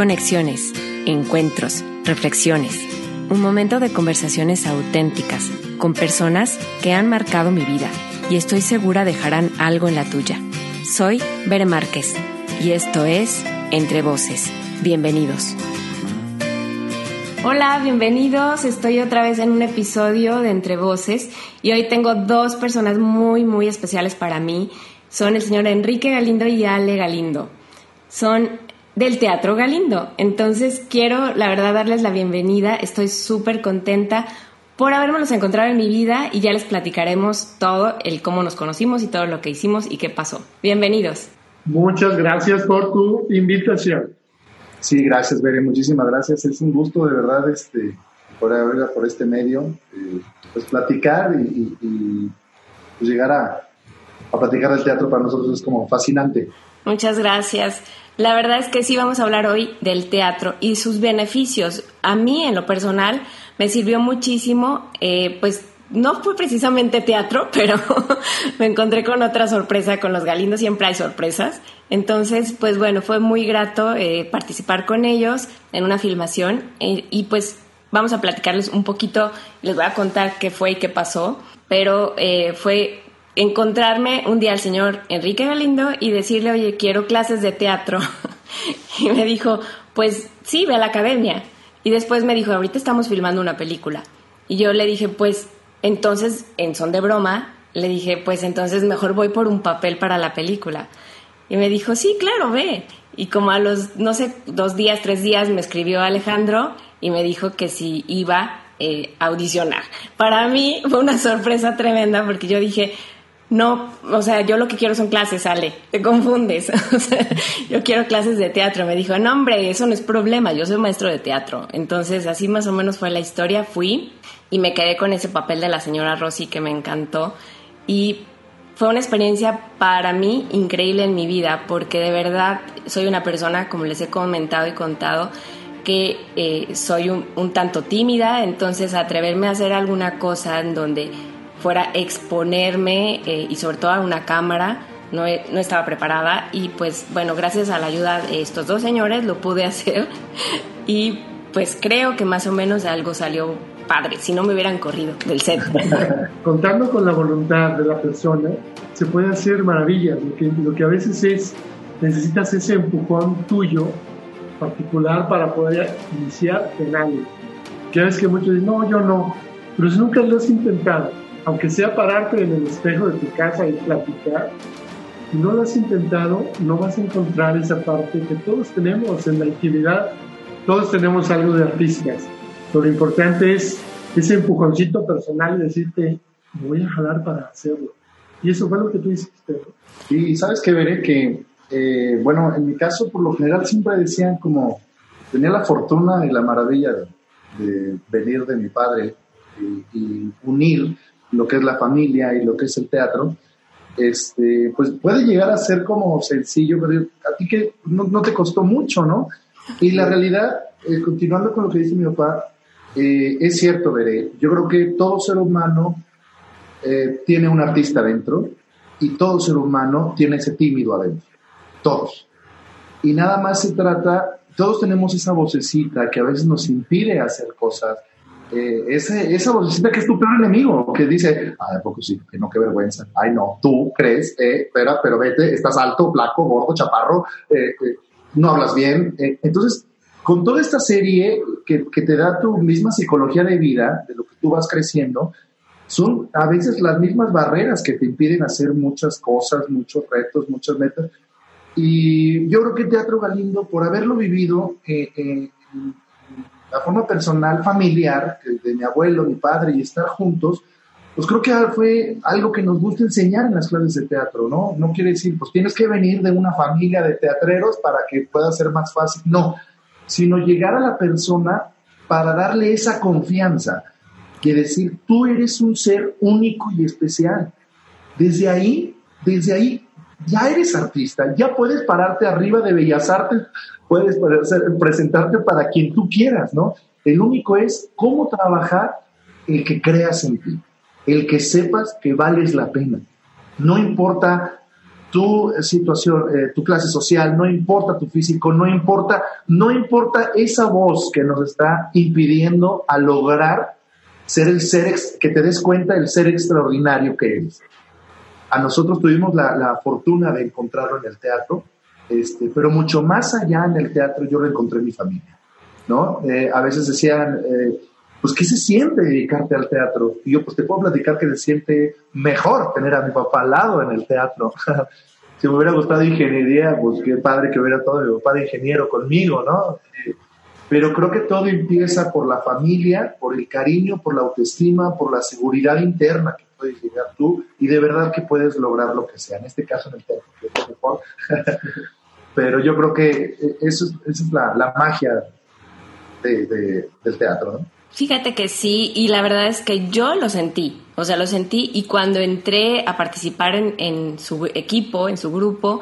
conexiones, encuentros, reflexiones. Un momento de conversaciones auténticas con personas que han marcado mi vida y estoy segura dejarán algo en la tuya. Soy Bere Márquez y esto es Entre Voces. Bienvenidos. Hola, bienvenidos. Estoy otra vez en un episodio de Entre Voces y hoy tengo dos personas muy, muy especiales para mí. Son el señor Enrique Galindo y Ale Galindo. Son del Teatro Galindo. Entonces quiero, la verdad, darles la bienvenida. Estoy súper contenta por habernos encontrado en mi vida y ya les platicaremos todo, el cómo nos conocimos y todo lo que hicimos y qué pasó. Bienvenidos. Muchas gracias por tu invitación. Sí, gracias, Bere, muchísimas gracias. Es un gusto, de verdad, este, por haberla por este medio, eh, pues platicar y, pues, llegar a, a platicar del teatro para nosotros es como fascinante. Muchas gracias. La verdad es que sí vamos a hablar hoy del teatro y sus beneficios. A mí, en lo personal, me sirvió muchísimo, eh, pues no fue precisamente teatro, pero me encontré con otra sorpresa con los Galindos, siempre hay sorpresas. Entonces, pues bueno, fue muy grato eh, participar con ellos en una filmación eh, y pues vamos a platicarles un poquito, les voy a contar qué fue y qué pasó, pero fue encontrarme un día al señor Enrique Galindo y decirle, oye, quiero clases de teatro. y me dijo, pues sí, ve a la academia. Y después me dijo, ahorita estamos filmando una película. Y yo le dije, pues entonces, en son de broma, le dije, pues entonces mejor voy por un papel para la película. Y me dijo, sí, claro, ve. Y como a los, no sé, dos días, tres días me escribió Alejandro y me dijo que si iba eh, a audicionar. Para mí fue una sorpresa tremenda porque yo dije, no, o sea, yo lo que quiero son clases, Ale, te confundes. yo quiero clases de teatro. Me dijo, no, hombre, eso no es problema, yo soy maestro de teatro. Entonces, así más o menos fue la historia. Fui y me quedé con ese papel de la señora Rosy que me encantó y fue una experiencia para mí increíble en mi vida porque de verdad soy una persona, como les he comentado y contado, que eh, soy un, tanto tímida, entonces atreverme a hacer alguna cosa en donde fuera exponerme eh, y sobre todo a una cámara, no, no, estaba preparada y pues bueno, gracias a la ayuda de estos dos señores lo pude hacer y pues creo que más o menos algo salió padre, si no me hubieran corrido del set. Contando con la voluntad de la persona, se puede hacer maravillas. Lo que, lo que a veces es, necesitas ese empujón tuyo particular para poder iniciar en algo. Que es que muchos dicen, no, yo no, pero si nunca lo has intentado, aunque sea pararte en el espejo de tu casa y platicar, si no lo has intentado, no vas a encontrar esa parte que todos tenemos en la actividad, todos tenemos algo de artistas lo importante es ese empujoncito personal y decirte, voy a jalar para hacerlo. Y eso fue lo que tú hiciste. Y sabes que veré que, eh, bueno, en mi caso, por lo general siempre decían como, tenía la fortuna y la maravilla de, venir de mi padre y, unir lo que es la familia y lo que es el teatro. Este, pues puede llegar a ser como sencillo, pero a ti que no, te costó mucho, ¿no? Y la realidad, eh, continuando con lo que dice mi papá, eh, es cierto, Veré, yo creo que todo ser humano eh, tiene un artista dentro y todo ser humano tiene ese tímido adentro, todos. Y nada más se trata, todos tenemos esa vocecita que a veces nos impide hacer cosas, eh, esa vocecita que es tu peor enemigo, que dice, ay, ¿a poco sí? Que no, qué vergüenza. Ay, no, tú crees, eh, espera, pero vete, estás alto, flaco, gordo, chaparro, no hablas bien. entonces, con toda esta serie que, te da tu misma psicología de vida, de lo que tú vas creciendo, son a veces las mismas barreras que te impiden hacer muchas cosas, muchos retos, muchas metas. Y yo creo que Teatro Galindo, por haberlo vivido eh, eh, la forma personal, familiar, de mi abuelo, mi padre, y estar juntos, pues creo que fue algo que nos gusta enseñar en las clases de teatro, ¿no? No quiere decir, pues tienes que venir de una familia de teatreros para que pueda ser más fácil. No, sino llegar a la persona para darle esa confianza, que decir, tú eres un ser único y especial. Desde ahí, desde ahí, ya eres artista, ya puedes pararte arriba de Bellas Artes, puedes presentarte para quien tú quieras, ¿no? El único es cómo trabajar el que creas en ti, el que sepas que vales la pena. No importa tu situación, eh, tu clase social, no importa tu físico, no importa, no importa esa voz que nos está impidiendo a lograr ser el ser, que te des cuenta del ser extraordinario que eres. A nosotros tuvimos la, fortuna de encontrarlo en el teatro, este, pero mucho más allá en el teatro yo lo encontré en mi familia, ¿no? Eh, a veces decían, eh, pues, ¿qué se siente dedicarte al teatro? Y yo, pues, te puedo platicar que se siente mejor tener a mi papá al lado en el teatro. si me hubiera gustado ingeniería, pues qué padre que hubiera todo mi papá de ingeniero conmigo, ¿no? Pero creo que todo empieza por la familia, por el cariño, por la autoestima, por la seguridad interna que puedes llegar tú y de verdad que puedes lograr lo que sea. En este caso en el teatro, que es mejor. Pero yo creo que eso, es la, magia del teatro, ¿no? Fíjate que sí, y la verdad es que yo lo sentí, o sea, lo sentí y cuando entré a participar en, en su equipo, en su grupo,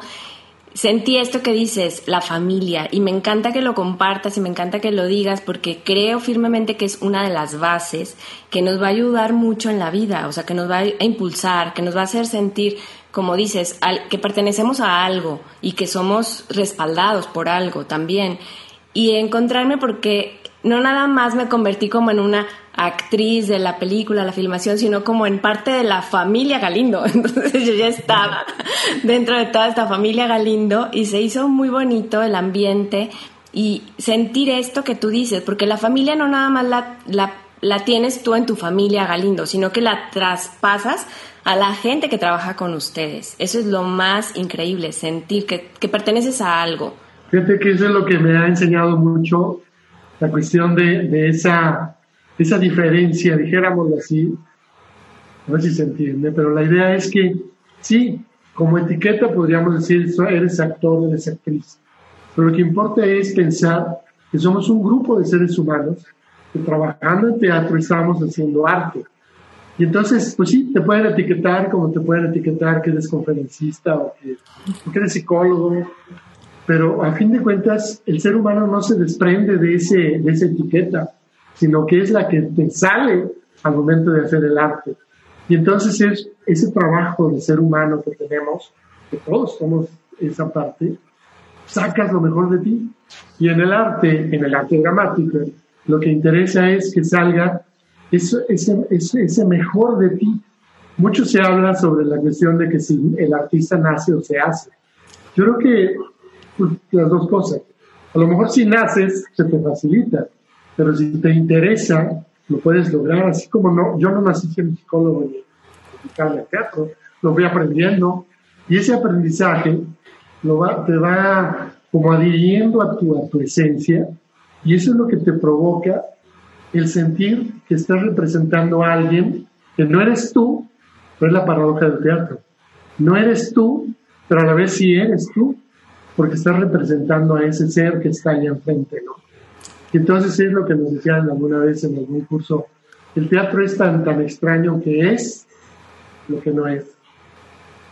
sentí esto que dices, la familia, y me encanta que lo compartas y me encanta que lo digas porque creo firmemente que es una de las bases que nos va a ayudar mucho en la vida, o sea, que nos va a impulsar, que nos va a hacer sentir, como dices, que pertenecemos a algo y que somos respaldados por algo también. Y encontrarme porque no nada más me convertí como en una actriz de la película, la filmación, sino como en parte de la familia Galindo. Entonces yo ya estaba dentro de toda esta familia Galindo y se hizo muy bonito el ambiente y sentir esto que tú dices, porque la familia no nada más la, la, tienes tú en tu familia Galindo, sino que la traspasas a la gente que trabaja con ustedes. Eso es lo más increíble, sentir que, que perteneces a algo. Fíjate que eso es lo que me ha enseñado mucho la cuestión de, de esa, esa diferencia, dijéramoslo así, no sé si se entiende, pero la idea es que sí, como etiqueta podríamos decir, eres actor, eres actriz, pero lo que importa es pensar que somos un grupo de seres humanos que trabajando en teatro estamos haciendo arte. Y entonces, pues sí, te pueden etiquetar como te pueden etiquetar que eres conferencista o que, o que eres psicólogo pero a fin de cuentas el ser humano no se desprende de, ese, de esa etiqueta, sino que es la que te sale al momento de hacer el arte. Y entonces es ese trabajo de ser humano que tenemos, que todos somos esa parte, sacas lo mejor de ti. Y en el arte, en el arte dramático, lo que interesa es que salga ese, ese, ese mejor de ti. Mucho se habla sobre la cuestión de que si el artista nace o se hace. Yo creo que pues, las dos cosas. A lo mejor si naces, se te facilita, pero si te interesa, lo puedes lograr, así como no, yo no nací siendo psicólogo ni teatro, lo voy aprendiendo, y ese aprendizaje lo va, te va como adhiriendo a tu, a tu esencia, y eso es lo que te provoca el sentir que estás representando a alguien que no eres tú, pero es la paradoja del teatro. No eres tú, pero a la vez sí eres tú porque estás representando a ese ser que está ahí enfrente, ¿no? Entonces es lo que nos decían alguna vez en algún curso, el teatro es tan, tan extraño que es lo que no es.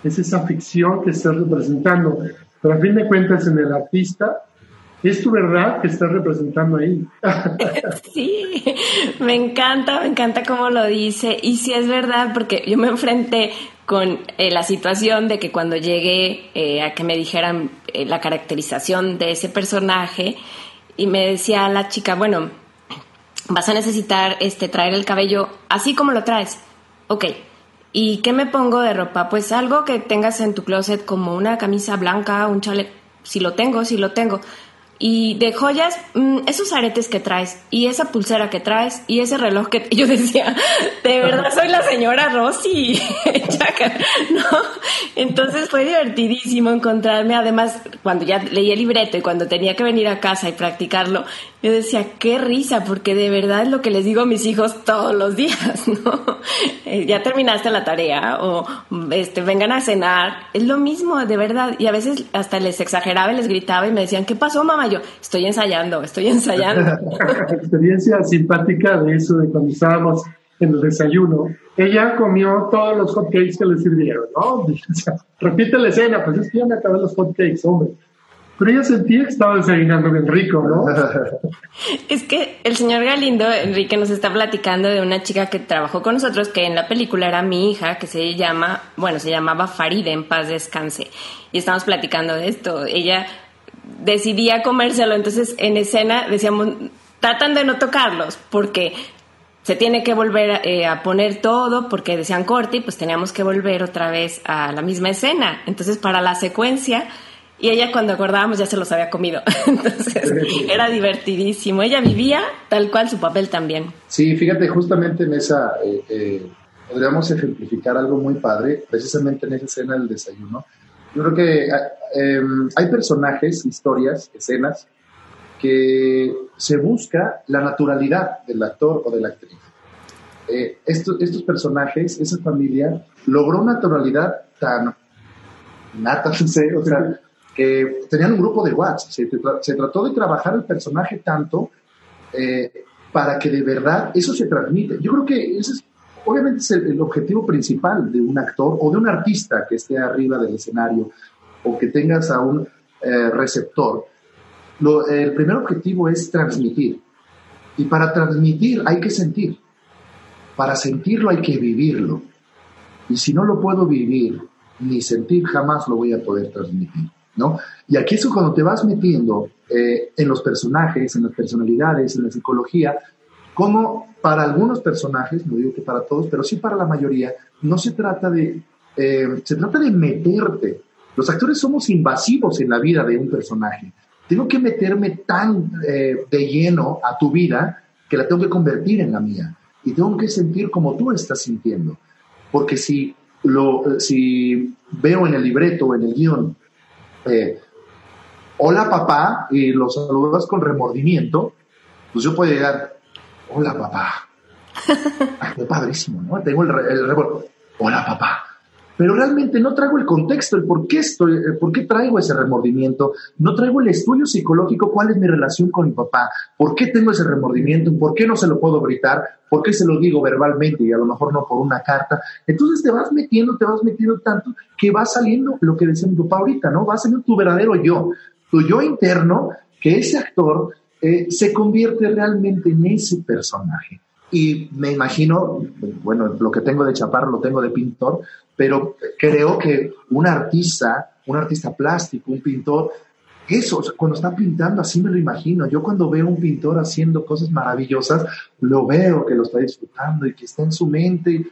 Es esa ficción que estás representando, pero a fin de cuentas en el artista es tu verdad que estás representando ahí. Sí, me encanta, me encanta cómo lo dice. Y si es verdad, porque yo me enfrenté con eh, la situación de que cuando llegué eh, a que me dijeran eh, la caracterización de ese personaje y me decía la chica, bueno, vas a necesitar este traer el cabello así como lo traes. Ok. ¿Y qué me pongo de ropa? Pues algo que tengas en tu closet como una camisa blanca, un chaleco. Si lo tengo, si lo tengo. Y de joyas, mm, esos aretes que traes, y esa pulsera que traes, y ese reloj que yo decía, de verdad soy la señora Rosy, ¿no? Entonces fue divertidísimo encontrarme, además, cuando ya leí el libreto y cuando tenía que venir a casa y practicarlo, yo decía, qué risa, porque de verdad es lo que les digo a mis hijos todos los días, ¿no? Eh, ya terminaste la tarea, o este, vengan a cenar, es lo mismo, de verdad, y a veces hasta les exageraba y les gritaba y me decían, ¿qué pasó, mamá? yo, estoy ensayando, estoy ensayando. Experiencia simpática de eso, de cuando estábamos en el desayuno. Ella comió todos los hotcakes que le sirvieron, ¿no? repite la escena, pues es que ya me acabé los hotcakes, hombre. Pero ella sentía que estaba desayunando bien rico, ¿no? es que el señor Galindo, Enrique, nos está platicando de una chica que trabajó con nosotros, que en la película era mi hija, que se llama, bueno, se llamaba Faride, en paz descanse. Y estamos platicando de esto. Ella decidía comérselo, entonces en escena decíamos, tratan de no tocarlos, porque se tiene que volver eh, a poner todo porque decían corte y pues teníamos que volver otra vez a la misma escena. Entonces para la secuencia y ella cuando acordábamos ya se los había comido. Entonces era divertidísimo. Ella vivía tal cual su papel también. Sí, fíjate, justamente en esa, eh, eh, podríamos ejemplificar algo muy padre, precisamente en esa escena del desayuno. Yo creo que ah, em, hay personajes, historias, escenas, que se busca la naturalidad del actor o de la actriz. Eh, estos, estos personajes, esa familia, logró una naturalidad tan nata, no sé, o sea, que tenían un grupo de WhatsApp. Se, trató de trabajar el personaje tanto eh, para que de verdad eso se transmite. Yo creo que ese es, obviamente es el, objetivo principal de un actor o de un artista que esté arriba del escenario o que tengas a un eh, receptor. el primer objetivo es transmitir. Y para transmitir hay que sentir. Para sentirlo hay que vivirlo. Y si no lo puedo vivir ni sentir, jamás lo voy a poder transmitir. ¿No? Y aquí es cuando te vas metiendo eh, en los personajes, en las personalidades, en la psicología, como para algunos personajes, no digo que para todos, pero sí para la mayoría, no se trata de, eh, se trata de meterte. Los actores somos invasivos en la vida de un personaje. Tengo que meterme tan eh, de lleno a tu vida que la tengo que convertir en la mía. Y tengo que sentir como tú estás sintiendo. Porque si, lo, si veo en el libreto, en el guion, eh, hola papá, y lo saludas con remordimiento, pues yo puedo llegar, hola papá. Ay, padrísimo, ¿no? Tengo el, el hola papá pero realmente no traigo el contexto, el por qué estoy, el por qué traigo ese remordimiento, no traigo el estudio psicológico, cuál es mi relación con mi papá, por qué tengo ese remordimiento, por qué no se lo puedo gritar, por qué se lo digo verbalmente y a lo mejor no por una carta. Entonces te vas metiendo, te vas metiendo tanto que va saliendo lo que decía mi papá ahorita, ¿no? Va saliendo tu verdadero yo, tu yo interno, que ese actor eh, se convierte realmente en ese personaje. Y me imagino, bueno, lo que tengo de chaparro lo tengo de pintor, pero creo que un artista, un artista plástico, un pintor, eso, cuando está pintando, así me lo imagino. Yo cuando veo un pintor haciendo cosas maravillosas, lo veo que lo está disfrutando y que está en su mente.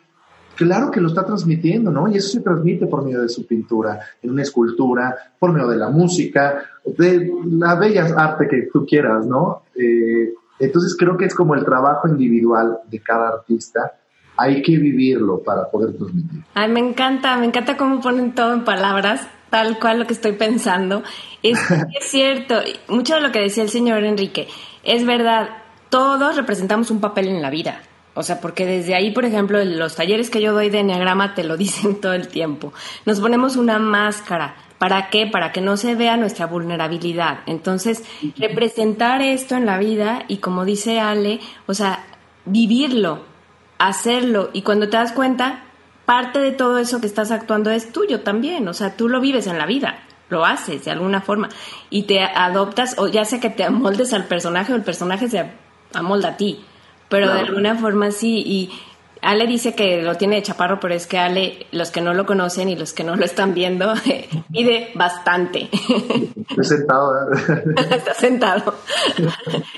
Claro que lo está transmitiendo, ¿no? Y eso se transmite por medio de su pintura, en una escultura, por medio de la música, de la bella arte que tú quieras, ¿no? Eh, entonces creo que es como el trabajo individual de cada artista. Hay que vivirlo para poder transmitir. Ay, me encanta, me encanta cómo ponen todo en palabras, tal cual lo que estoy pensando. Es, es cierto, mucho de lo que decía el señor Enrique, es verdad, todos representamos un papel en la vida. O sea, porque desde ahí, por ejemplo, los talleres que yo doy de Enneagrama te lo dicen todo el tiempo. Nos ponemos una máscara ¿Para qué? Para que no se vea nuestra vulnerabilidad. Entonces, representar esto en la vida y como dice Ale, o sea, vivirlo, hacerlo y cuando te das cuenta, parte de todo eso que estás actuando es tuyo también, o sea, tú lo vives en la vida, lo haces de alguna forma y te adoptas o ya sea que te amoldes al personaje o el personaje se amolda a ti, pero de alguna forma sí y Ale dice que lo tiene de chaparro, pero es que Ale, los que no lo conocen y los que no lo están viendo, mide bastante. Está sentado. Está sentado.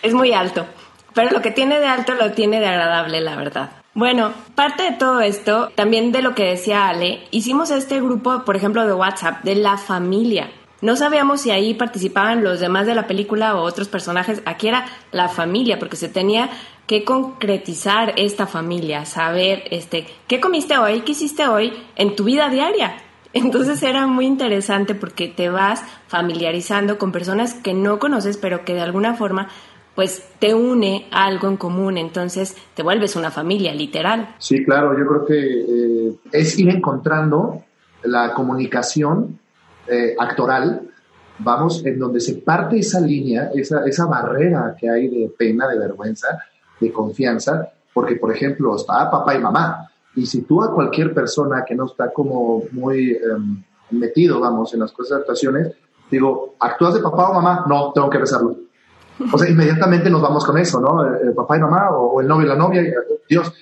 Es muy alto. Pero lo que tiene de alto lo tiene de agradable, la verdad. Bueno, parte de todo esto, también de lo que decía Ale, hicimos este grupo, por ejemplo, de WhatsApp, de la familia. No sabíamos si ahí participaban los demás de la película o otros personajes. Aquí era la familia, porque se tenía que concretizar esta familia, saber este, qué comiste hoy, qué hiciste hoy en tu vida diaria. Entonces era muy interesante porque te vas familiarizando con personas que no conoces, pero que de alguna forma pues te une algo en común, entonces te vuelves una familia, literal. Sí, claro, yo creo que eh, es ir encontrando la comunicación eh, actoral, vamos, en donde se parte esa línea, esa, esa barrera que hay de pena, de vergüenza, de confianza, porque, por ejemplo, está papá y mamá, y si tú a cualquier persona que no está como muy em, metido, vamos, en las cosas de actuaciones, digo, ¿actúas de papá o mamá? No, tengo que besarlo. O sea, inmediatamente nos vamos con eso, ¿no? El papá y mamá o el novio y la novia, Dios.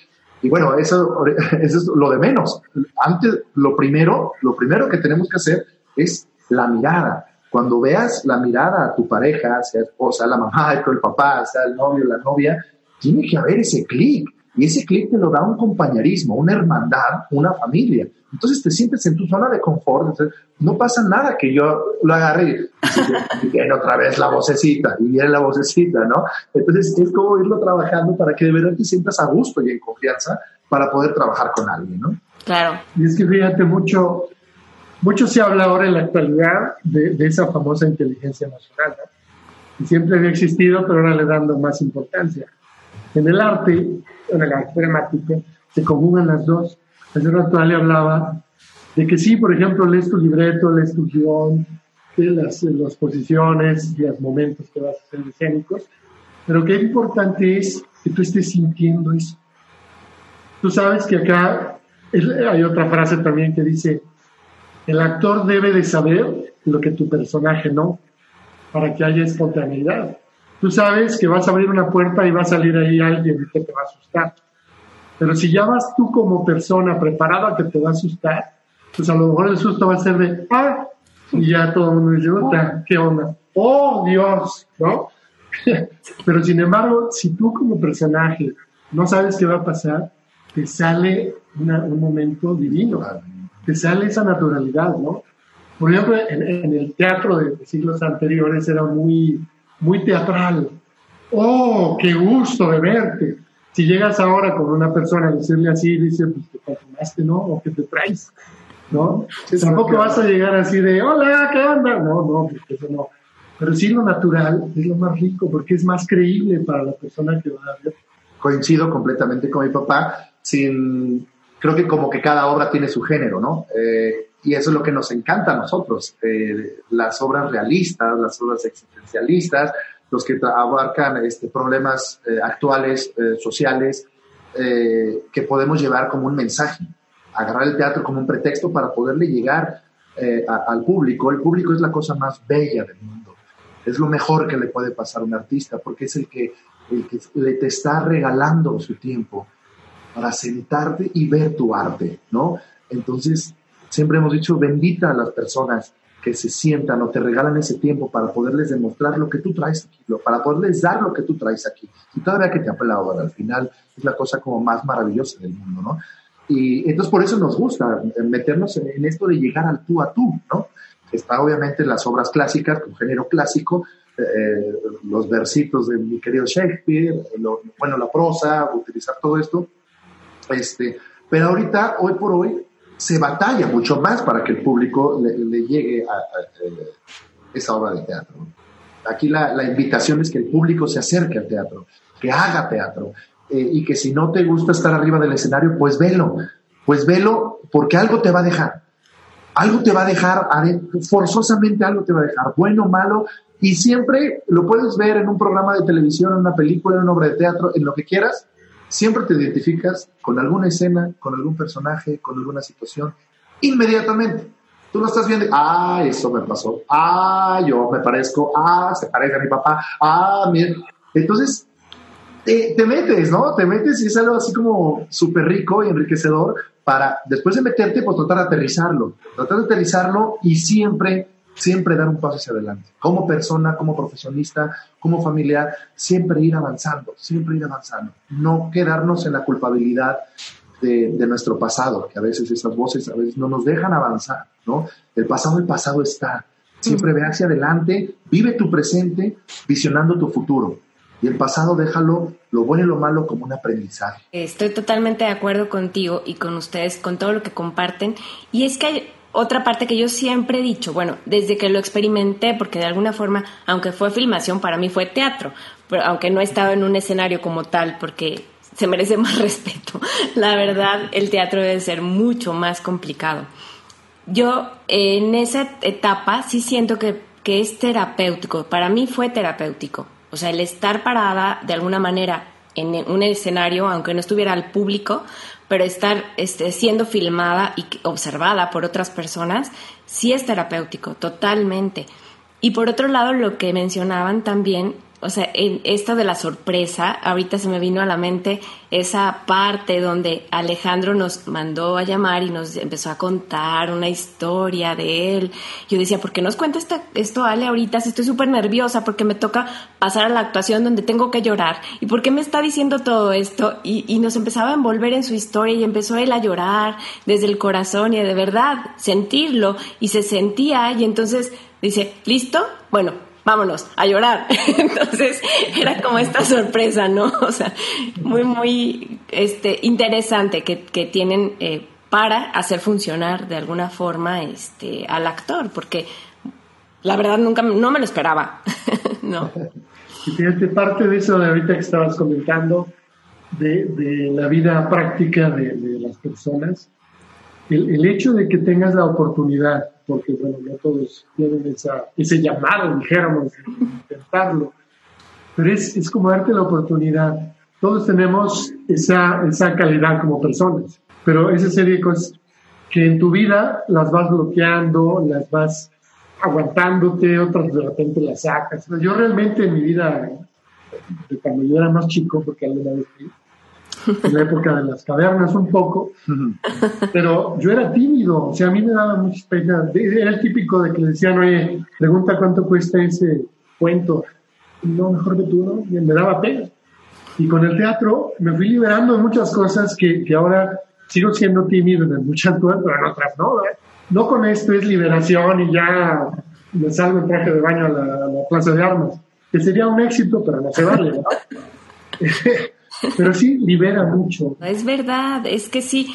Y bueno, eso, eso es lo de menos. Antes, lo primero, lo primero que tenemos que hacer es la mirada. Cuando veas la mirada a tu pareja, sea esposa, la mamá, el papá, sea el novio, la novia, tiene que haber ese clic. Y ese clic te lo da un compañerismo, una hermandad, una familia. Entonces te sientes en tu zona de confort. no pasa nada que yo lo agarre y, viene otra vez la vocecita, y viene la vocecita, ¿no? Entonces es como irlo trabajando para que de verdad te sientas a gusto y en confianza para poder trabajar con alguien, ¿no? Claro. Y es que fíjate mucho, mucho se habla ahora en la actualidad de, esa famosa inteligencia emocional, ¿no? Y siempre había existido, pero ahora le dando más importancia. En el arte, en el arte dramático, se conjugan las dos. El señor actual le hablaba de que sí, por ejemplo, lees tu libreto, lees tu guion, las, las posiciones los momentos que vas a hacer escénicos, pero qué importante es que tú estés sintiendo eso. Tú sabes que acá hay otra frase también que dice, el actor debe de saber lo que tu personaje no, para que haya espontaneidad. Tú sabes que vas a abrir una puerta y va a salir ahí alguien que te va a asustar. Pero si ya vas tú como persona preparada que te va a asustar, pues a lo mejor el susto va a ser de, ah, y ya todo el mundo dice, ¿qué onda? Oh, Dios, ¿no? Pero sin embargo, si tú como personaje no sabes qué va a pasar, te sale un momento divino, te sale esa naturalidad, ¿no? Por ejemplo, en, el teatro de, siglos anteriores era muy, muy teatral. ¡Oh, qué gusto de verte! Si llegas ahora con una persona a decirle así, dice, pues te consumaste, ¿no? O que te traes, ¿no? Tampoco vas a llegar así de, hola, ¿qué onda? No, no, pues eso no. Pero sí lo natural es lo más rico porque es más creíble para la persona que va a ver. Coincido completamente con mi papá, sin, creo que como que cada obra tiene su género, ¿no? Eh, y eso es lo que nos encanta a nosotros, eh, las obras realistas, las obras existencialistas, los que abarcan este, problemas eh, actuales, sociales, que podemos llevar como un mensaje, agarrar el teatro como un pretexto para poderle llegar al público. El público es la cosa más bella del mundo, es lo mejor que le puede pasar a un artista, porque es el que, el que le te está regalando su tiempo, para sentarte y ver tu arte, ¿no? Entonces, siempre hemos dicho, bendita a las personas que se sientan o te regalan ese tiempo para poderles demostrar lo que tú traes aquí, para poderles dar lo que tú traes aquí. Y todavía que te aplaudan, al final es la cosa como más maravillosa del mundo, ¿no? Y entonces por eso nos gusta meternos en, esto de llegar al tú a tú, ¿no? Está obviamente las obras clásicas, con género clásico, eh, los versitos de mi querido Shakespeare, bueno, la prosa, utilizar todo esto, este, pero ahorita, hoy por hoy, se batalla mucho más para que el público le, llegue a, eh, esa obra de teatro. Aquí la, invitación es que el público se acerque al teatro, que haga teatro, eh, y que si no te gusta estar arriba del escenario, pues velo, pues velo porque algo te va a dejar. Algo te va a dejar, forzosamente algo te va a dejar, bueno malo, y siempre lo puedes ver en un programa de televisión, en una película, en una obra de teatro, en lo que quieras, siempre te identificas con alguna escena, con algún personaje, con alguna situación, inmediatamente. Tú no estás viendo, ah, eso me pasó, ah, yo me parezco, ah, se parece a mi papá, ah, mira. Entonces, te, metes, ¿no? Te metes y es algo así como súper rico y enriquecedor para después de meterte, pues tratar de aterrizarlo, tratar de aterrizarlo y siempre siempre dar un paso hacia adelante. Como persona, como profesionista, como familiar, siempre ir avanzando, siempre ir avanzando. No quedarnos en la culpabilidad de, nuestro pasado, que a veces esas voces a veces no nos dejan avanzar, ¿no? El pasado, el pasado está. Siempre ve hacia adelante, vive tu presente, visionando tu futuro. Y el pasado déjalo, lo bueno y lo malo, como un aprendizaje. Estoy totalmente de acuerdo contigo y con ustedes, con todo lo que comparten. Y es que hay otra parte que yo siempre he dicho, bueno, desde que lo experimenté, porque de alguna forma, aunque fue filmación, para mí fue teatro, pero aunque no he estado en un escenario como tal, porque se merece más respeto. La verdad, el teatro debe ser mucho más complicado. Yo en esa etapa sí siento que, que es terapéutico, para mí fue terapéutico. O sea, el estar parada de alguna manera en un escenario, aunque no estuviera al público, pero estar este, siendo filmada y observada por otras personas sí es terapéutico, totalmente. Y por otro lado, lo que mencionaban también o sea, en esto de la sorpresa, ahorita se me vino a la mente esa parte donde Alejandro nos mandó a llamar y nos empezó a contar una historia de él. Yo decía, ¿por qué nos cuenta esto, Ale, ahorita? Si estoy súper nerviosa porque me toca pasar a la actuación donde tengo que llorar. ¿Y por qué me está diciendo todo esto? Y, y nos empezaba a envolver en su historia y empezó él a llorar desde el corazón y de verdad sentirlo y se sentía y entonces dice, ¿listo? Bueno, vámonos, a llorar. Entonces era como esta sorpresa, ¿no? O sea, muy, muy este, interesante que, que tienen eh, para hacer funcionar de alguna forma este, al actor, porque la verdad nunca, no me lo esperaba, ¿no? Y fíjate, parte de eso de ahorita que estabas comentando, de, de la vida práctica de, de las personas, el, el hecho de que tengas la oportunidad porque bueno, no todos tienen esa, ese llamado, dijéramos, intentarlo, pero es, es como darte la oportunidad. Todos tenemos esa, esa calidad como personas, pero esa serie de cosas que en tu vida las vas bloqueando, las vas aguantándote, otras de repente las sacas. Yo realmente en mi vida, de cuando yo era más chico, porque alguna vez la época de las cavernas un poco, pero yo era tímido, o sea, a mí me daba mucha pena. Era el típico de que le decían, oye, pregunta cuánto cuesta ese cuento. No, mejor que tú, ¿no? me daba pena. Y con el teatro me fui liberando de muchas cosas que, que ahora sigo siendo tímido en muchas cosas, pero en otras no. No con esto es liberación y ya me salgo en traje de baño a la, a la plaza de armas, que sería un éxito, pero no se vale, ¿no? Pero sí libera mucho. Es verdad, es que sí,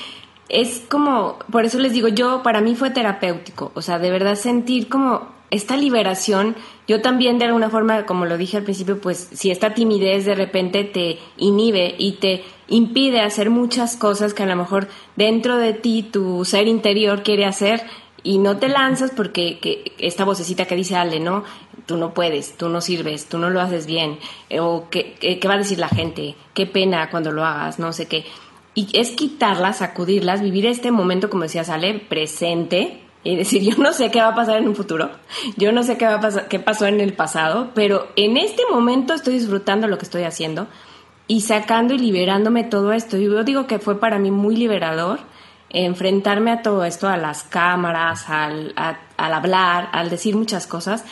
es como, por eso les digo, yo, para mí fue terapéutico, o sea, de verdad sentir como esta liberación, yo también de alguna forma, como lo dije al principio, pues si esta timidez de repente te inhibe y te impide hacer muchas cosas que a lo mejor dentro de ti tu ser interior quiere hacer y no te lanzas porque que esta vocecita que dice Ale, ¿no? tú no puedes, tú no sirves, tú no lo haces bien, eh, o ¿qué, qué, va a decir la gente, qué pena cuando lo hagas, no sé qué. Y es quitarlas, sacudirlas, vivir este momento, como decía Sale, presente, y decir, yo no sé qué va a pasar en un futuro, yo no sé qué va a pasar, qué pasó en el pasado, pero en este momento estoy disfrutando lo que estoy haciendo y sacando y liberándome todo esto. Y yo digo que fue para mí muy liberador enfrentarme a todo esto, a las cámaras, al, al hablar, al decir muchas cosas,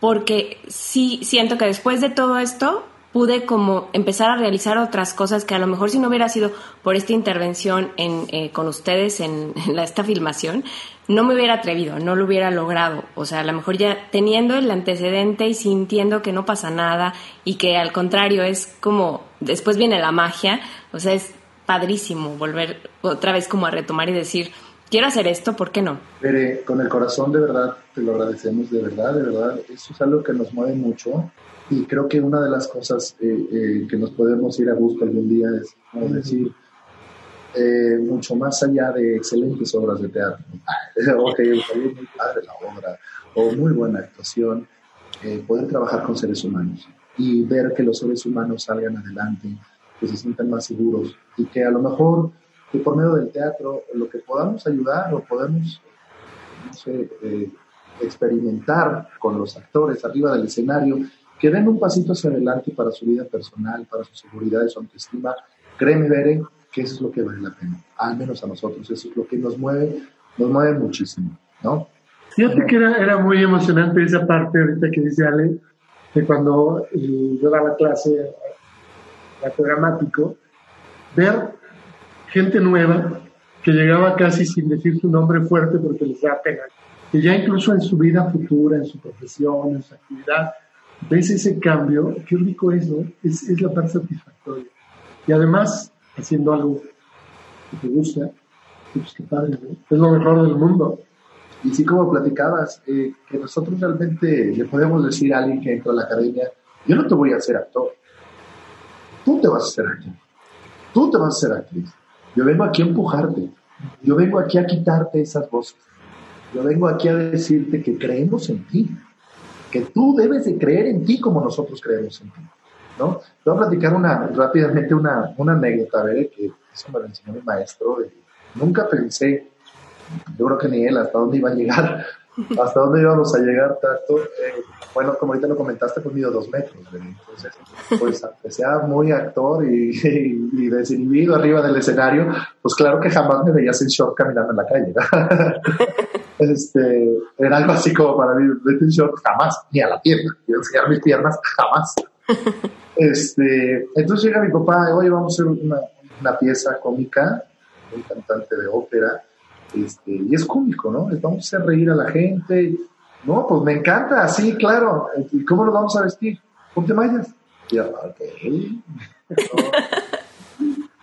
porque sí siento que después de todo esto pude como empezar a realizar otras cosas que a lo mejor si no hubiera sido por esta intervención en, eh, con ustedes en, esta filmación, no me hubiera atrevido, no lo hubiera logrado. O sea, a lo mejor ya teniendo el antecedente y sintiendo que no pasa nada y que al contrario es como, después viene la magia, o sea, es padrísimo volver otra vez como a retomar y decir, quiero hacer esto, ¿por qué no? Pero con el corazón de verdad, te lo agradecemos de verdad, de verdad. Eso es algo que nos mueve mucho y creo que una de las cosas eh, eh, que nos podemos ir a buscar algún día es, como decir, eh, mucho más allá de excelentes obras de teatro. ok, muy padre la obra o muy buena actuación, poder trabajar con seres humanos y ver que los seres humanos salgan adelante, que se sientan más seguros y que a lo mejor que por medio del teatro lo que podamos ayudar o podemos, no sé, eh, experimentar con los actores arriba del escenario, que den un pasito hacia adelante para su vida personal, para su seguridad y su autoestima, créeme, Bere, que eso es lo que vale la pena, al menos a nosotros, eso es lo que nos mueve, nos mueve muchísimo, ¿no? Fíjate que era, era muy emocionante esa parte ahorita que dice Ale, de cuando eh, yo daba clase a dramático, ver gente nueva que llegaba casi sin decir su nombre fuerte porque les da pena. Que ya incluso en su vida futura, en su profesión, en su actividad, ves ese cambio, qué rico es, ¿no? Es, es la parte satisfactoria. Y además, haciendo algo que te gusta, pues qué padre, ¿no? Es lo mejor del mundo. Y sí, como platicabas, eh, que nosotros realmente le podemos decir a alguien que entró a la academia, yo no te voy a hacer actor, tú te vas a hacer actor, tú te vas a hacer actriz yo vengo aquí a empujarte. Yo vengo aquí a quitarte esas voces. Yo vengo aquí a decirte que creemos en ti. Que tú debes de creer en ti como nosotros creemos en ti. ¿no? Te voy a platicar una, rápidamente una, una anécdota, que eso me lo enseñó mi maestro. nunca pensé, yo creo que ni él, hasta dónde iba a llegar hasta dónde íbamos a llegar tanto. Eh, bueno, como ahorita lo comentaste, pues mido dos metros, entonces, pues aunque sea muy actor y, y, desinhibido arriba del escenario, pues claro que jamás me veías en short caminando en la calle. este, era algo así como para mí, vete en short, jamás, ni a la pierna, quiero enseñar mis piernas, jamás. Este, entonces llega mi papá, oye, vamos a hacer una, una pieza cómica, un cantante de ópera, este, y es cómico, ¿no? Vamos a hacer reír a la gente. No, pues me encanta, sí, claro. ¿Y cómo nos vamos a vestir? Ponte mallas. Y yo, ok.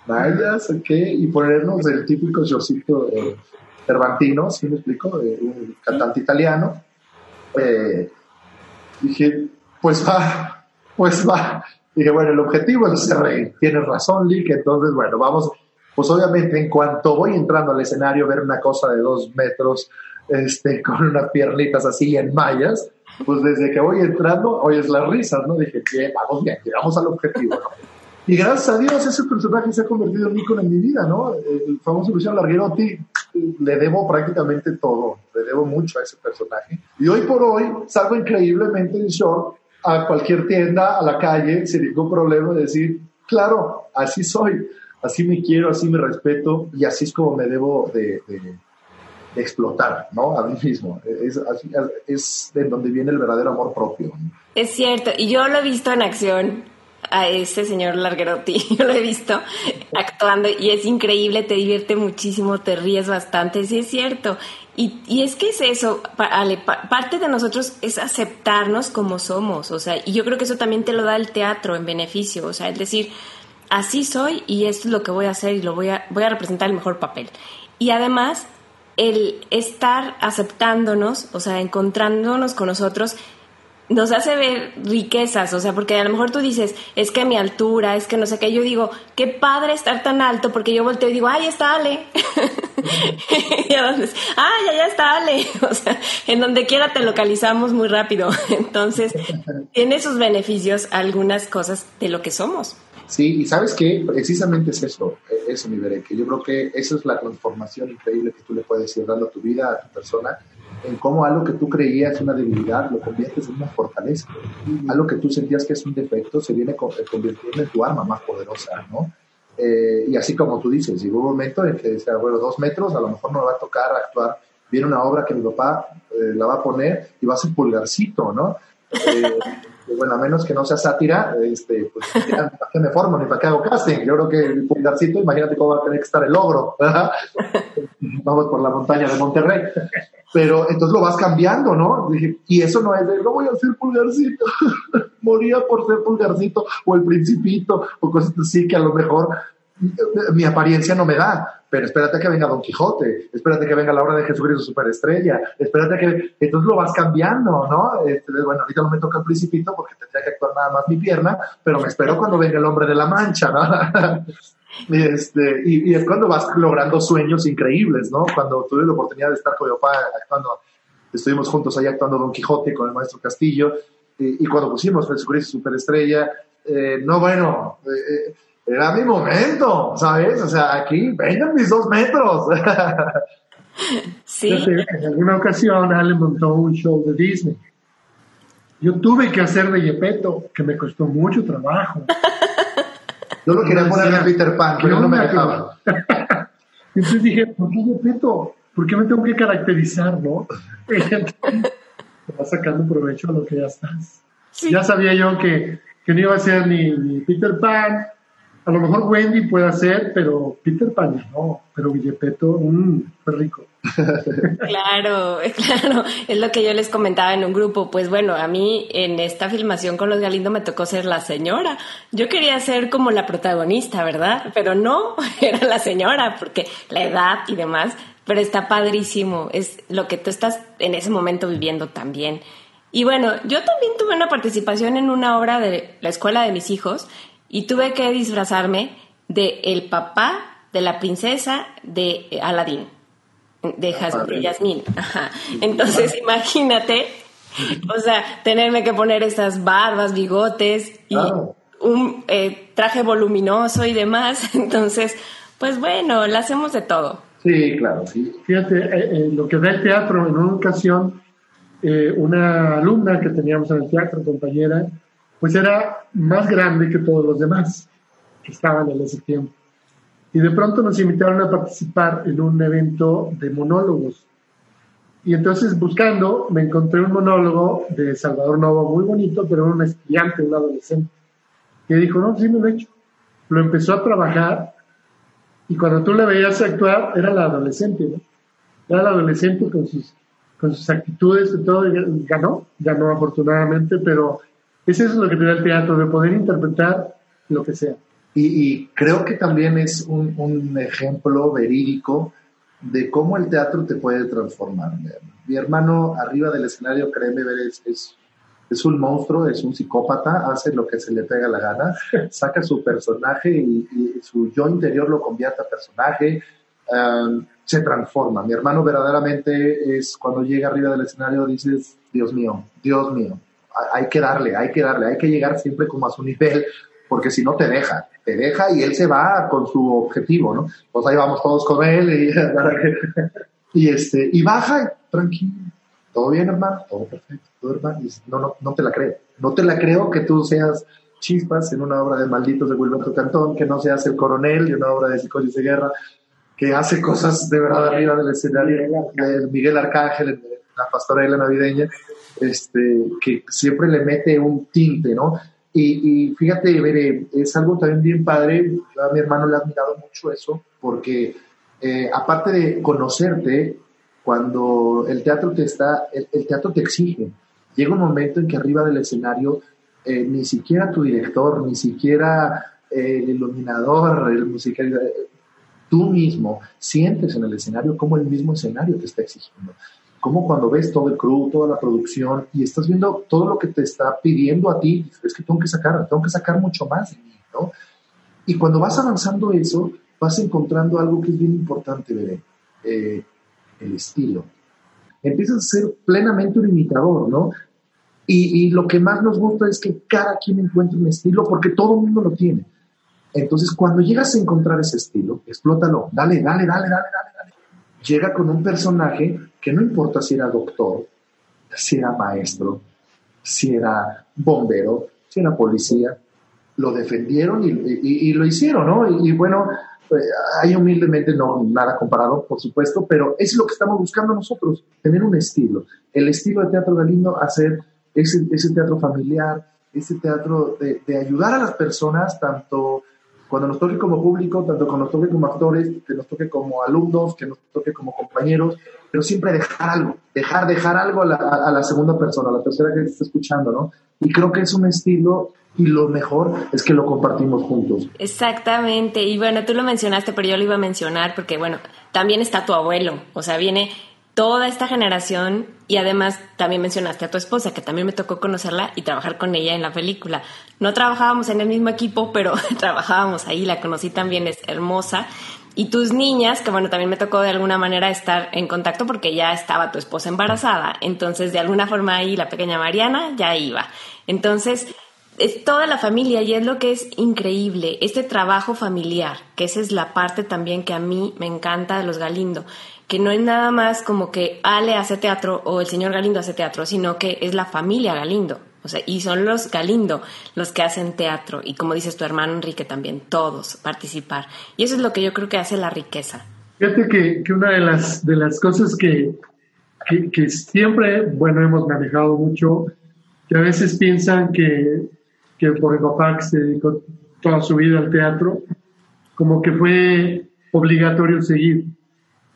mallas, ok. Y ponernos el típico shortcito eh, ¿sí me explico? Eh, un cantante italiano. Eh, dije, pues va, pues va. Dije, bueno, el objetivo es hacer reír. Tienes razón, Lick. Entonces, bueno, vamos pues obviamente en cuanto voy entrando al escenario, ver una cosa de dos metros, este, con unas piernitas así en mallas, pues desde que voy entrando, oyes las risas, ¿no? Dije, bien, vamos bien, llegamos al objetivo, ¿no? Y gracias a Dios ese personaje se ha convertido en ícono en mi vida, ¿no? El famoso Luciano Larguerotti, le debo prácticamente todo, le debo mucho a ese personaje. Y hoy por hoy salgo increíblemente en short a cualquier tienda, a la calle, sin ningún problema de decir, claro, así soy así me quiero, así me respeto y así es como me debo de, explotar, ¿no? A mí mismo. Es, de donde viene el verdadero amor propio. Es cierto, y yo lo he visto en acción a ese señor Larguerotti, yo lo he visto actuando y es increíble, te divierte muchísimo, te ríes bastante, sí es cierto. Y, y es que es eso, parte de nosotros es aceptarnos como somos, o sea, y yo creo que eso también te lo da el teatro en beneficio, o sea, es decir, así soy y esto es lo que voy a hacer y lo voy a, voy a representar el mejor papel. Y además, el estar aceptándonos, o sea, encontrándonos con nosotros, nos hace ver riquezas, o sea, porque a lo mejor tú dices, es que mi altura, es que no sé qué, yo digo, qué padre estar tan alto, porque yo volteo y digo, ay, está Ale. y entonces, ay, ya está Ale. o sea, en donde quiera te localizamos muy rápido. Entonces, tiene sus beneficios algunas cosas de lo que somos. Sí, y sabes que precisamente es eso, e-, eso, mi que Yo creo que esa es la transformación increíble que tú le puedes ir dando a tu vida, a tu persona, en cómo algo que tú creías una debilidad lo conviertes en una fortaleza. Algo que tú sentías que es un defecto se viene convirtiendo en tu arma más poderosa, ¿no? Eh, y así como tú dices, llegó un momento en que decía, bueno, dos metros, a lo mejor no me va a tocar actuar. Viene una obra que mi papá eh, la va a poner y va a ser pulgarcito, ¿no? Eh, bueno, a menos que no sea sátira, este, pues ¿para qué me formo ni para qué hago casting? Yo creo que el pulgarcito, imagínate cómo va a tener que estar el logro. Vamos por la montaña de Monterrey. Pero entonces lo vas cambiando, ¿no? y eso no es de, no voy a ser pulgarcito. Moría por ser pulgarcito o el principito o cosas así que a lo mejor mi apariencia no me da, pero espérate que venga Don Quijote, espérate que venga la obra de Jesucristo Superestrella, espérate que, entonces lo vas cambiando, ¿no? Este, bueno, ahorita no me toca el principito porque tendría que actuar nada más mi pierna, pero me espero cuando venga el hombre de la mancha, ¿no? y, este, y, es cuando vas logrando sueños increíbles, ¿no? Cuando tuve la oportunidad de estar con mi papá actuando, estuvimos juntos ahí actuando Don Quijote con el maestro Castillo, y, cuando pusimos Jesucristo Superestrella, eh, no, bueno, eh, eh era mi momento, ¿sabes? O sea, aquí, vengan mis dos metros. Sí. En alguna ocasión Ale montó un show de Disney. Yo tuve que hacer de Yepeto, que me costó mucho trabajo. Yo lo quería poner a Peter Pan, pero no me dejaba. Entonces dije, ¿por qué Yepeto? ¿Por qué me tengo que caracterizar, no? Te vas sacando provecho a lo que ya estás. Ya sabía yo que, que no iba a ser ni, ni Peter Pan, a lo mejor Wendy puede hacer, pero Peter Pan no, pero Villepeto, mmm, fue rico. Claro, claro, es lo que yo les comentaba en un grupo. Pues bueno, a mí en esta filmación con los Galindo me tocó ser la señora. Yo quería ser como la protagonista, ¿verdad? Pero no, era la señora, porque la edad y demás, pero está padrísimo, es lo que tú estás en ese momento viviendo también. Y bueno, yo también tuve una participación en una obra de la escuela de mis hijos y tuve que disfrazarme de el papá de la princesa de Aladdin, de, ah, Yasmín. Entonces, imagínate, o sea, tenerme que poner estas barbas, bigotes y un eh, traje voluminoso y demás. Entonces, pues bueno, lo hacemos de todo. Sí, claro, sí. Fíjate, eh, eh, lo que da el teatro en una ocasión eh, una alumna que teníamos en el teatro, compañera, pues era más grande que todos los demás que estaban en ese tiempo. Y de pronto nos invitaron a participar en un evento de monólogos. Y entonces buscando me encontré un monólogo de Salvador Novo muy bonito, pero un estudiante, un adolescente. Y dijo, no, sí me lo he hecho. Lo empezó a trabajar y cuando tú le veías actuar, era la adolescente, ¿no? Era la adolescente con sus, con sus actitudes y todo, y ganó, ganó afortunadamente, pero eso es lo que te da el teatro, de poder interpretar lo que sea. Y, creo que también es un, un, ejemplo verídico de cómo el teatro te puede transformar. Mi hermano arriba del escenario, créeme, es, es, es, un monstruo, es un psicópata, hace lo que se le pega la gana, saca su personaje y, su yo interior lo convierte a personaje, um, se transforma. Mi hermano verdaderamente es cuando llega arriba del escenario dices, Dios mío, Dios mío, hay que darle, hay que darle, hay que llegar siempre como a su nivel, porque si no te deja, te deja y él se va con su objetivo, ¿no? Pues ahí vamos todos con él y, y este, y baja tranquilo, todo bien hermano, todo perfecto, todo hermano, y no, no, no te la creo, no te la creo que tú seas chispas en una obra de Malditos de Wilberto Cantón, que no seas el coronel de una obra de Psicólogos de Guerra, que hace cosas de verdad arriba del escenario, de Miguel Arcángel, la pastorela navideña, este, que siempre le mete un tinte, ¿no? Y, fíjate, Bere, es algo también bien padre, a mi hermano le ha admirado mucho eso, porque eh, aparte de conocerte, cuando el teatro te está, el, teatro te exige, llega un momento en que arriba del escenario eh, ni siquiera tu director, ni siquiera eh, el iluminador, el musical, tú mismo sientes en el escenario como el mismo escenario te está exigiendo como cuando ves todo el crew, toda la producción y estás viendo todo lo que te está pidiendo a ti, es que tengo que sacar, tengo que sacar mucho más de mí, ¿no? Y cuando vas avanzando eso, vas encontrando algo que es bien importante, Veré, eh, el estilo. Empiezas a ser plenamente un imitador, ¿no? Y, y, lo que más nos gusta es que cada quien encuentre un estilo porque todo el mundo lo tiene. Entonces, cuando llegas a encontrar ese estilo, explótalo, dale, dale, dale, dale, dale, dale. Llega con un personaje que no importa si era doctor, si era maestro, si era bombero, si era policía, lo defendieron y, lo hicieron, ¿no? Y, bueno, pues, hay humildemente no nada comparado, por supuesto, pero es lo que estamos buscando nosotros, tener un estilo. El estilo de Teatro Galindo, hacer ese, ese teatro familiar, ese teatro de, de ayudar a las personas, tanto cuando nos toque como público, tanto cuando nos toque como actores, que nos toque como alumnos, que nos toque como compañeros, pero siempre dejar algo, dejar, dejar algo a la, a la segunda persona, a la tercera que está escuchando, ¿no? Y creo que es un estilo y lo mejor es que lo compartimos juntos. Exactamente, y bueno, tú lo mencionaste, pero yo lo iba a mencionar porque, bueno, también está tu abuelo, o sea, viene toda esta generación y además también mencionaste a tu esposa, que también me tocó conocerla y trabajar con ella en la película. No trabajábamos en el mismo equipo, pero trabajábamos ahí, la conocí también, es hermosa. Y tus niñas, que bueno, también me tocó de alguna manera estar en contacto porque ya estaba tu esposa embarazada. Entonces, de alguna forma ahí la pequeña Mariana ya iba. Entonces, es toda la familia y es lo que es increíble, este trabajo familiar, que esa es la parte también que a mí me encanta de los Galindo que no es nada más como que Ale hace teatro o el señor Galindo hace teatro, sino que es la familia Galindo. O sea, y son los Galindo los que hacen teatro. Y como dices tu hermano Enrique también, todos participar. Y eso es lo que yo creo que hace la riqueza. Fíjate que, que una de las, de las cosas que, que, siempre, bueno, hemos manejado mucho, que a veces piensan que, que por el papá que se dedicó toda su vida al teatro, como que fue obligatorio seguir.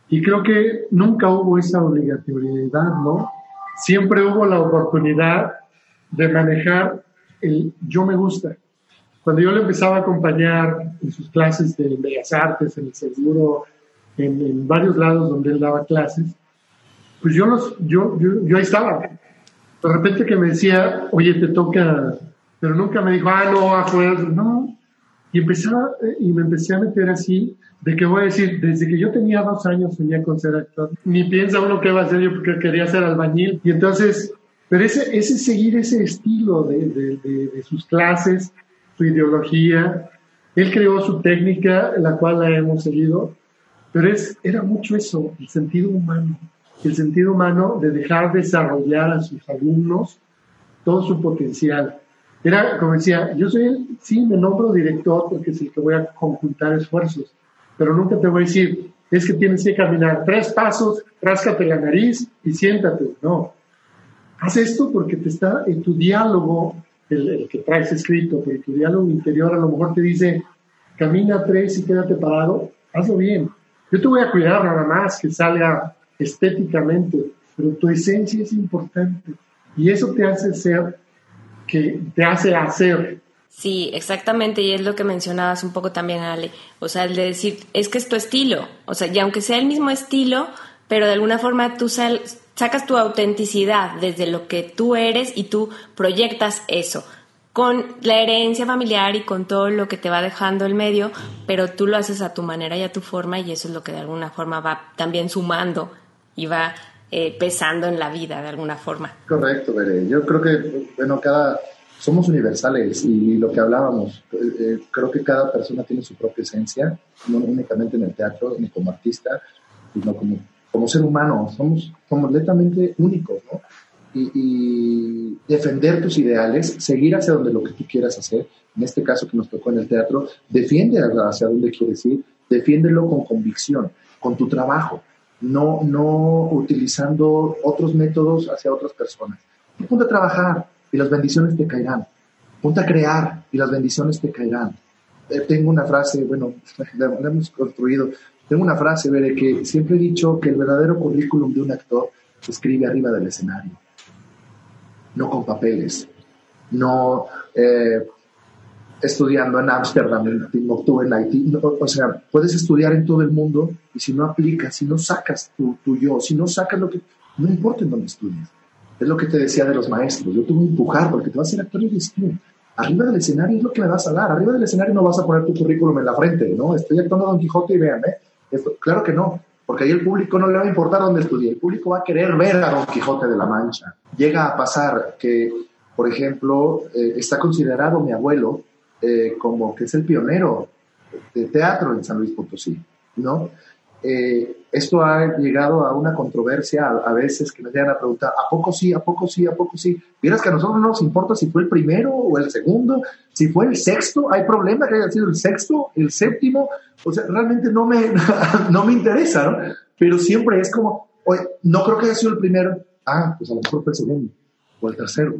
Y creo que nunca hubo esa obligatoriedad, ¿no? Siempre hubo la oportunidad de manejar el yo me gusta. Cuando yo le empezaba a acompañar en sus clases de Bellas Artes, en el seguro, en, varios lados donde él daba clases, pues yo, los, yo, yo, ahí estaba. De repente que me decía, oye, te toca, pero nunca me dijo, ah, no, afuera, no. Y empezaba, eh, y me empecé a meter así, de que voy a decir, desde que yo tenía dos años soñé con ser actor. Ni piensa uno qué va a hacer yo porque quería ser albañil. Y entonces, pero ese, ese seguir ese estilo de, de, de, sus clases, su ideología, él creó su técnica, la cual la hemos seguido, pero es, era mucho eso, el sentido humano. el sentido humano de dejar desarrollar a sus alumnos todo su potencial. Era, como decía, yo soy el, sí, me nombro director porque es el que voy a conjuntar esfuerzos, pero nunca te voy a decir, es que tienes que caminar tres pasos, ráscate la nariz y siéntate. No. Haz esto porque te está en tu diálogo, el, que traes escrito, pero tu diálogo interior a lo mejor te dice, camina tres y quédate parado, hazlo bien. Yo te voy a cuidar nada más que salga estéticamente, pero tu esencia es importante y eso te hace ser, que te hace hacer. Sí, exactamente, y es lo que mencionabas un poco también, Ale. O sea, el de decir, es que es tu estilo. O sea, y aunque sea el mismo estilo, pero de alguna forma tú sacas tu autenticidad desde lo que tú eres y tú proyectas eso con la herencia familiar y con todo lo que te va dejando el medio, pero tú lo haces a tu manera y a tu forma y eso es lo que de alguna forma va también sumando y va eh, pesando en la vida de alguna forma. Correcto, Bere. Yo creo que, bueno, cada, somos universales y lo que hablábamos, eh, eh, creo que cada persona tiene su propia esencia, no únicamente en el teatro, ni como artista, sino como, como ser humano, somos completamente únicos, ¿no? y, defender tus ideales, seguir hacia donde lo que tú quieras hacer, en este caso que nos tocó en el teatro, defiende hacia donde quieres ir, defiéndelo con convicción, con tu trabajo, no, no utilizando otros métodos hacia otras personas. Ponte a trabajar y las bendiciones te caerán. Ponte a crear y las bendiciones te caerán. Eh, tengo una frase, bueno, la hemos construido, tengo una frase, veré, que siempre he dicho que el verdadero currículum de un actor se escribe arriba del escenario no con papeles, no eh, estudiando en Ámsterdam, en Timbuktu, en Haití. o sea, puedes estudiar en todo el mundo y si no aplicas, si no sacas tu, tu yo, si no sacas lo que... No importa en dónde estudies. Es lo que te decía de los maestros. Yo voy a empujar porque te vas a ser actor de cine. Arriba del escenario es lo que me vas a dar. Arriba del escenario no vas a poner tu currículum en la frente, ¿no? Estoy actuando Don Quijote y véanme. claro que no porque ahí el público no le va a importar dónde estudie, el público va a querer ver a Don Quijote de la Mancha. Llega a pasar que, por ejemplo, eh, está considerado mi abuelo eh, como que es el pionero de teatro en San Luis Potosí, ¿no? Eh, esto ha llegado a una controversia a, veces que nos llegan a preguntar, ¿a poco sí, a poco sí, a poco sí? Vieras que a nosotros no nos importa si fue el primero o el segundo, si fue el sexto, hay problema que haya sido el sexto, el séptimo, o sea, realmente no me, no me interesa, ¿no? Pero siempre es como, oye, no creo que haya sido el primero, ah, pues a lo mejor fue el segundo o el tercero.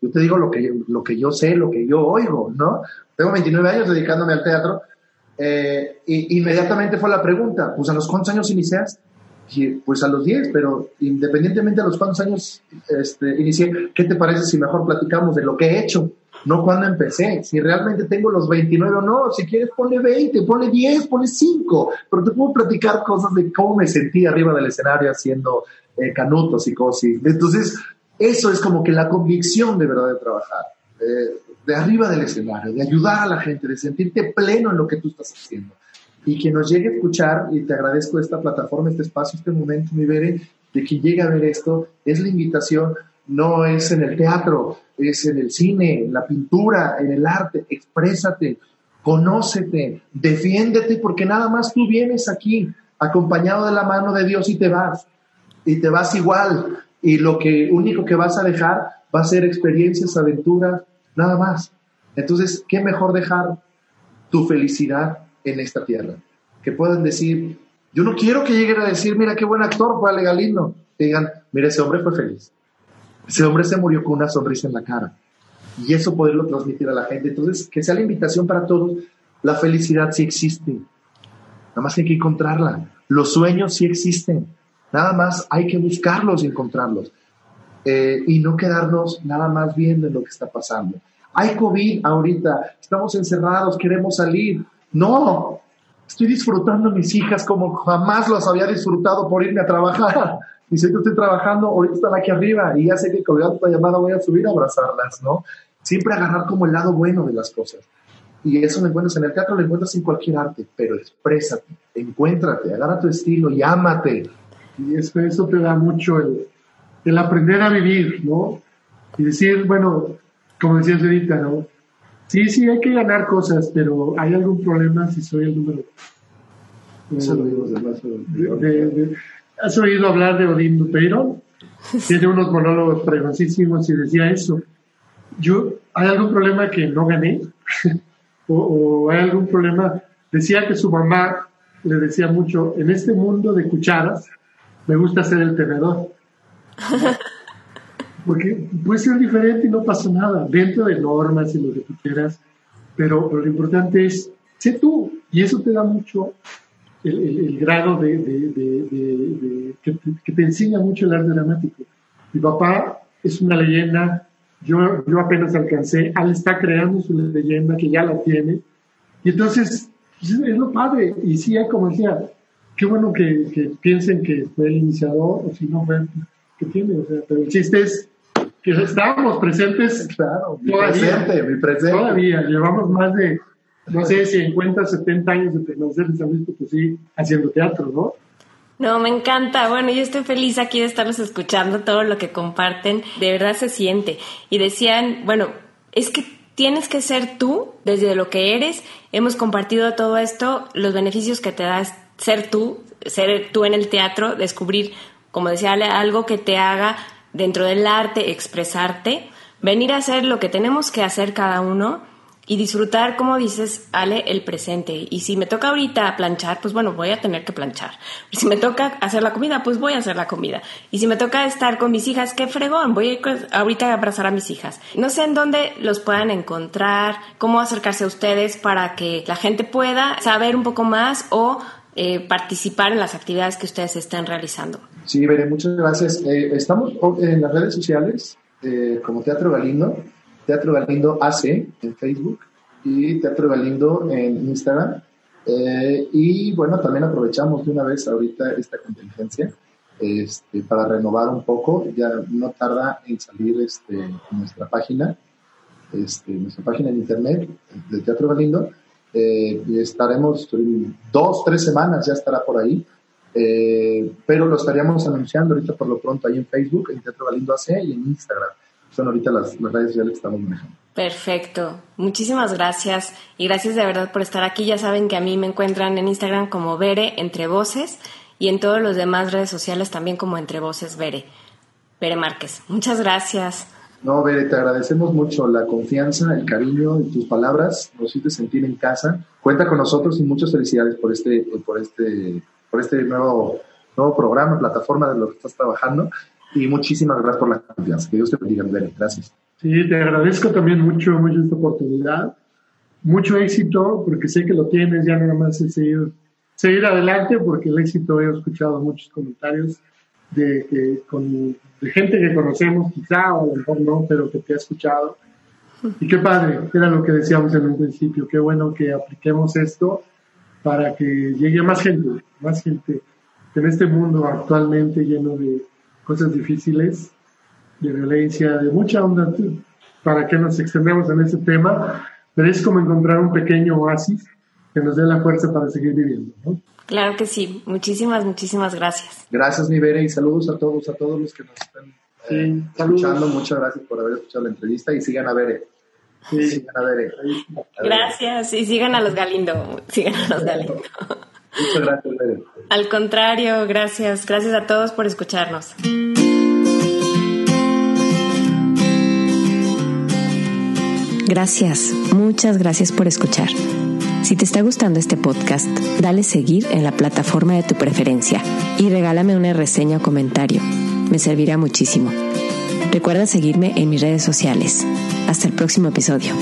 Yo te digo lo que, lo que yo sé, lo que yo oigo, ¿no? Tengo 29 años dedicándome al teatro eh, y inmediatamente fue la pregunta, pues a los cuántos años iniciaste? pues a los 10, pero independientemente de los cuántos años este, inicié, ¿qué te parece si mejor platicamos de lo que he hecho? No cuando empecé, si realmente tengo los 29 o no, si quieres ponle 20, ponle 10, ponle 5, pero te puedo platicar cosas de cómo me sentí arriba del escenario haciendo eh, canutos y cosas. Entonces, eso es como que la convicción de verdad de trabajar. De arriba del escenario, de ayudar a la gente, de sentirte pleno en lo que tú estás haciendo. Y que nos llegue a escuchar, y te agradezco esta plataforma, este espacio, este momento, mi Bere, de que llegue a ver esto, es la invitación, no es en el teatro, es en el cine, en la pintura, en el arte, exprésate, conócete, defiéndete, porque nada más tú vienes aquí acompañado de la mano de Dios y te vas, y te vas igual, y lo único que vas a dejar va a ser experiencias, aventuras, nada más. Entonces, ¿qué mejor dejar tu felicidad en esta tierra? Que puedan decir, yo no quiero que lleguen a decir, mira qué buen actor fue Ale Galindo. Que digan, mira, ese hombre fue feliz. Ese hombre se murió con una sonrisa en la cara. Y eso poderlo transmitir a la gente. Entonces, que sea la invitación para todos. La felicidad sí existe. Nada más hay que encontrarla. Los sueños sí existen. Nada más hay que buscarlos y encontrarlos. Eh, y no quedarnos nada más viendo lo que está pasando. Hay COVID ahorita, estamos encerrados, queremos salir. No, estoy disfrutando a mis hijas como jamás los había disfrutado por irme a trabajar. Y sé que estoy trabajando, ahorita están aquí arriba y ya sé que colgando esta llamada voy a subir a abrazarlas, ¿no? Siempre agarrar como el lado bueno de las cosas. Y eso lo encuentras en el teatro, lo encuentras en cualquier arte, pero exprésate, encuéntrate, agarra tu estilo y ámate. Y eso, eso te da mucho el, el aprender a vivir, ¿no? Y decir, bueno, como decías ahorita, ¿no? Sí, sí, hay que ganar cosas, pero ¿hay algún problema si soy el número? Eso lo digo de, ¿Has oído hablar de Odín Dupeiro? Tiene unos monólogos pregoncísimos y decía eso. Yo, ¿hay algún problema que no gané? o, o, hay algún problema? Decía que su mamá le decía mucho, en este mundo de cucharas, me gusta ser el tenedor. Porque puede ser diferente y no pasa nada, dentro de normas y lo que tú quieras, pero, lo importante es, sé tú, y eso te da mucho el, grado de, de, que, te, enseña mucho el arte dramático. Mi papá es una leyenda, yo, yo apenas alcancé, él está creando su leyenda que ya la tiene, y entonces pues, es lo padre, y sí, como decía, qué bueno que, que, piensen que fue el iniciador, o si no fue, que tiene, o sea, pero el chiste es que estábamos presentes, claro, mi presente, mi presente. Todavía, llevamos más de no sé, 50, 70 años de permanecer en San Luis Potosí haciendo teatro, ¿no? No, me encanta. Bueno, yo estoy feliz aquí de estarlos escuchando, todo lo que comparten, de verdad se siente. Y decían, bueno, es que tienes que ser tú desde lo que eres. Hemos compartido todo esto, los beneficios que te da ser tú, ser tú en el teatro, descubrir, como decía, algo que te haga dentro del arte, expresarte, venir a hacer lo que tenemos que hacer cada uno y disfrutar, como dices, Ale, el presente. Y si me toca ahorita planchar, pues bueno, voy a tener que planchar. Si me toca hacer la comida, pues voy a hacer la comida. Y si me toca estar con mis hijas, qué fregón, voy a ahorita a abrazar a mis hijas. No sé en dónde los puedan encontrar, cómo acercarse a ustedes para que la gente pueda saber un poco más o eh, participar en las actividades que ustedes estén realizando. Sí, Veré, muchas gracias. Eh, estamos en las redes sociales eh, como Teatro Galindo Teatro Galindo AC en Facebook y Teatro Galindo en Instagram. Eh, y bueno, también aprovechamos de una vez ahorita esta contingencia este, para renovar un poco. Ya no tarda en salir este, nuestra página, este, nuestra página en internet de Teatro Galindo. Eh, estaremos dos, tres semanas, ya estará por ahí. Eh, pero lo estaríamos anunciando ahorita por lo pronto ahí en Facebook, en Teatro Galindo AC y en Instagram son ahorita las, redes sociales que estamos manejando. Perfecto. Muchísimas gracias. Y gracias de verdad por estar aquí. Ya saben que a mí me encuentran en Instagram como Bere Entre Voces y en todos los demás redes sociales también como Entre Voces Bere. Bere Márquez. Muchas gracias. No, Bere, te agradecemos mucho la confianza, el cariño y tus palabras. Nos hiciste sentir en casa. Cuenta con nosotros y muchas felicidades por este, por este, por este nuevo, nuevo programa, plataforma de lo que estás trabajando. Y muchísimas gracias por la confianza. Que Dios te bendiga, Gracias. Sí, te agradezco también mucho, mucho esta oportunidad. Mucho éxito, porque sé que lo tienes, ya nada más es seguir, seguir adelante, porque el éxito he escuchado muchos comentarios de, con, de gente que conocemos, quizá, o a lo mejor no, pero que te ha escuchado. Y qué padre, era lo que decíamos en un principio, qué bueno que apliquemos esto para que llegue más gente, más gente en este mundo actualmente lleno de cosas difíciles, de violencia, de mucha onda, para que nos extendemos en ese tema, pero es como encontrar un pequeño oasis que nos dé la fuerza para seguir viviendo. ¿no? Claro que sí. Muchísimas, muchísimas gracias. Gracias, mi y saludos a todos, a todos los que nos están eh, escuchando. Muchas gracias por haber escuchado la entrevista y sigan a Bere. Sí. Sigan a Bere. Gracias y sigan a los Galindo. Sigan a los Galindo. Muchas gracias, Bere. Al contrario, gracias. Gracias a todos por escucharnos. Gracias, muchas gracias por escuchar. Si te está gustando este podcast, dale seguir en la plataforma de tu preferencia y regálame una reseña o comentario. Me servirá muchísimo. Recuerda seguirme en mis redes sociales. Hasta el próximo episodio.